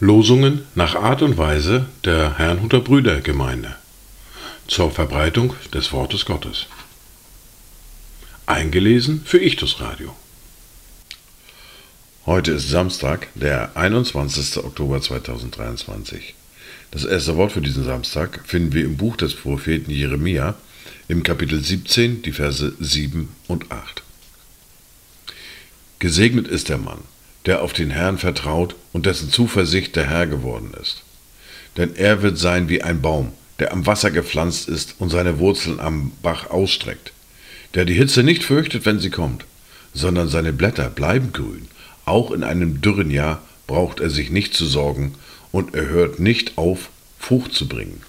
Losungen nach Art und Weise der Herrnhuter Brüdergemeinde zur Verbreitung des Wortes Gottes. Eingelesen für Ichtus Radio. Heute ist Samstag, der 21. Oktober 2023. Das erste Wort für diesen Samstag finden wir im Buch des Propheten Jeremia im Kapitel 17, die Verse 7 und 8. Gesegnet ist der Mann, der auf den Herrn vertraut und dessen Zuversicht der Herr geworden ist. Denn er wird sein wie ein Baum, der am Wasser gepflanzt ist und seine Wurzeln am Bach ausstreckt, der die Hitze nicht fürchtet, wenn sie kommt, sondern seine Blätter bleiben grün. Auch in einem dürren Jahr braucht er sich nicht zu sorgen und er hört nicht auf, Frucht zu bringen.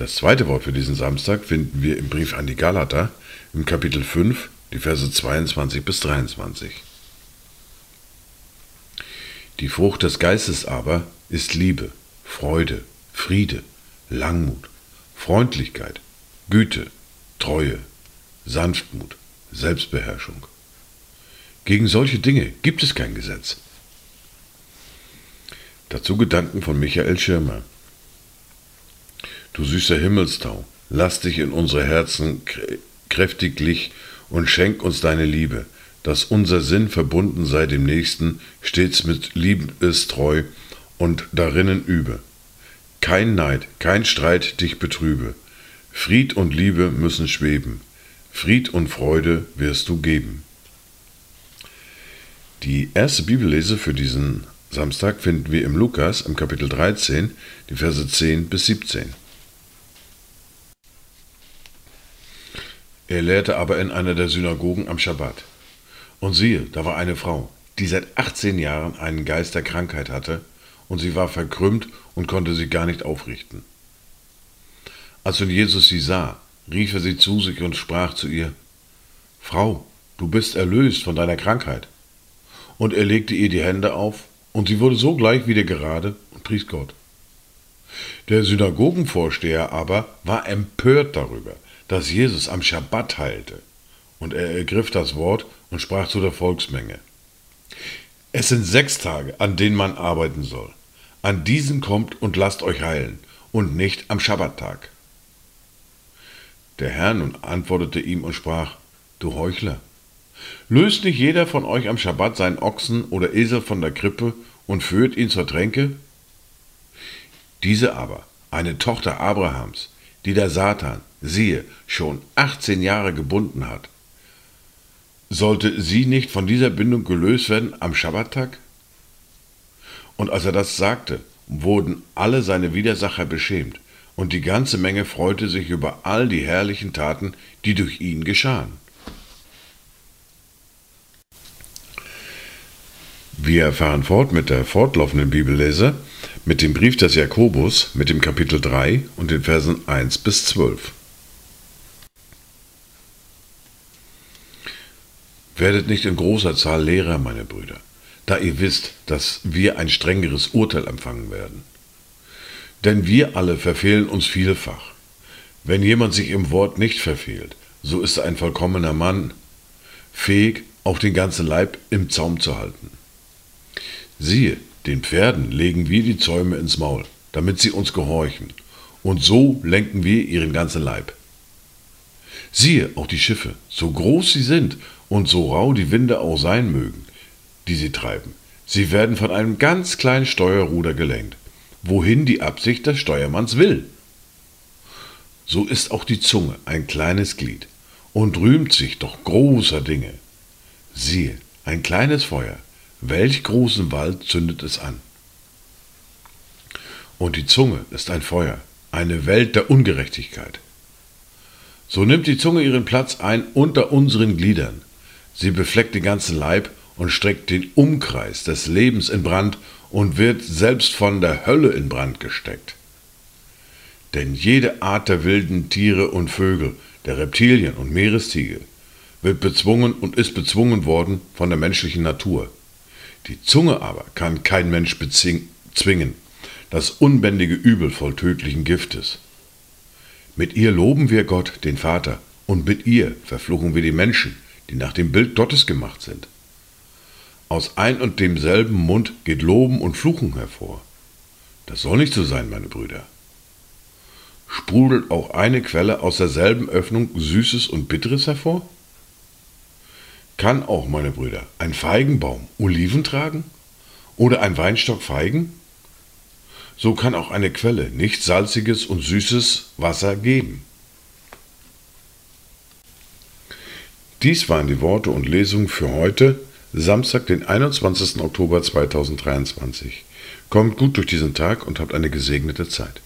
Das zweite Wort für diesen Samstag finden wir im Brief an die Galater im Kapitel 5, die Verse 22 bis 23. Die Frucht des Geistes aber ist Liebe, Freude, Friede, Langmut, Freundlichkeit, Güte, Treue, Sanftmut, Selbstbeherrschung. Gegen solche Dinge gibt es kein Gesetz. Dazu Gedanken von Michael Schirmer. Du süßer Himmelstau, lass dich in unsere Herzen kräftiglich und schenk uns deine Liebe, dass unser Sinn verbunden sei dem Nächsten, stets mit Liebestreu und darinnen übe. Kein Neid, kein Streit dich betrübe. Fried und Liebe müssen schweben. Fried und Freude wirst du geben. Die erste Bibellese für diesen Samstag finden wir im Lukas im Kapitel 13, die Verse 10 bis 17. Er lehrte aber in einer der Synagogen am Schabbat. Und siehe, da war eine Frau, die seit 18 Jahren einen Geist der Krankheit hatte, und sie war verkrümmt und konnte sich gar nicht aufrichten. Als nun Jesus sie sah, rief er sie zu sich und sprach zu ihr, Frau, du bist erlöst von deiner Krankheit. Und er legte ihr die Hände auf, und sie wurde sogleich wieder gerade und pries Gott. Der Synagogenvorsteher aber war empört darüber, dass Jesus am Schabbat heilte. Und er ergriff das Wort und sprach zu der Volksmenge. Es sind sechs Tage, an denen man arbeiten soll. An diesen kommt und lasst euch heilen, und nicht am Schabbattag. Der Herr nun antwortete ihm und sprach, Du Heuchler, löst nicht jeder von euch am Schabbat seinen Ochsen oder Esel von der Krippe und führt ihn zur Tränke? Diese aber, eine Tochter Abrahams, die der Satan, siehe, schon 18 Jahre gebunden hat. Sollte sie nicht von dieser Bindung gelöst werden am Schabbattag? Und als er das sagte, wurden alle seine Widersacher beschämt, und die ganze Menge freute sich über all die herrlichen Taten, die durch ihn geschahen. Wir erfahren fort mit der fortlaufenden Bibellese, mit dem Brief des Jakobus, mit dem Kapitel 3 und den Versen 1 bis 12. Werdet nicht in großer Zahl Lehrer, meine Brüder, da ihr wisst, dass wir ein strengeres Urteil empfangen werden. Denn wir alle verfehlen uns vielfach. Wenn jemand sich im Wort nicht verfehlt, so ist er ein vollkommener Mann, fähig, auch den ganzen Leib im Zaum zu halten. Siehe, den Pferden legen wir die Zäume ins Maul, damit sie uns gehorchen, und so lenken wir ihren ganzen Leib. Siehe auch die Schiffe, so groß sie sind und so rau die Winde auch sein mögen, die sie treiben. Sie werden von einem ganz kleinen Steuerruder gelenkt, wohin die Absicht des Steuermanns will. So ist auch die Zunge ein kleines Glied und rühmt sich doch großer Dinge. Siehe, ein kleines Feuer, welch großen Wald zündet es an. Und die Zunge ist ein Feuer, eine Welt der Ungerechtigkeit. So nimmt die Zunge ihren Platz ein unter unseren Gliedern. Sie befleckt den ganzen Leib und streckt den Umkreis des Lebens in Brand und wird selbst von der Hölle in Brand gesteckt. Denn jede Art der wilden Tiere und Vögel, der Reptilien und Meerestiere, wird bezwungen und ist bezwungen worden von der menschlichen Natur. Die Zunge aber kann kein Mensch bezwingen, das unbändige Übel voll tödlichen Giftes. Mit ihr loben wir Gott, den Vater, Und mit ihr verfluchen wir die Menschen, die nach dem Bild Gottes gemacht sind. Aus ein und demselben Mund geht Loben und Fluchen hervor. Das soll nicht so sein, meine Brüder. Sprudelt auch eine Quelle aus derselben Öffnung Süßes und Bitteres hervor? Kann auch, meine Brüder, ein Feigenbaum Oliven tragen? Oder ein Weinstock Feigen? So kann auch eine Quelle nicht salziges und süßes Wasser geben. Dies waren die Worte und Lesungen für heute, Samstag, den 21. Oktober 2023. Kommt gut durch diesen Tag und habt eine gesegnete Zeit.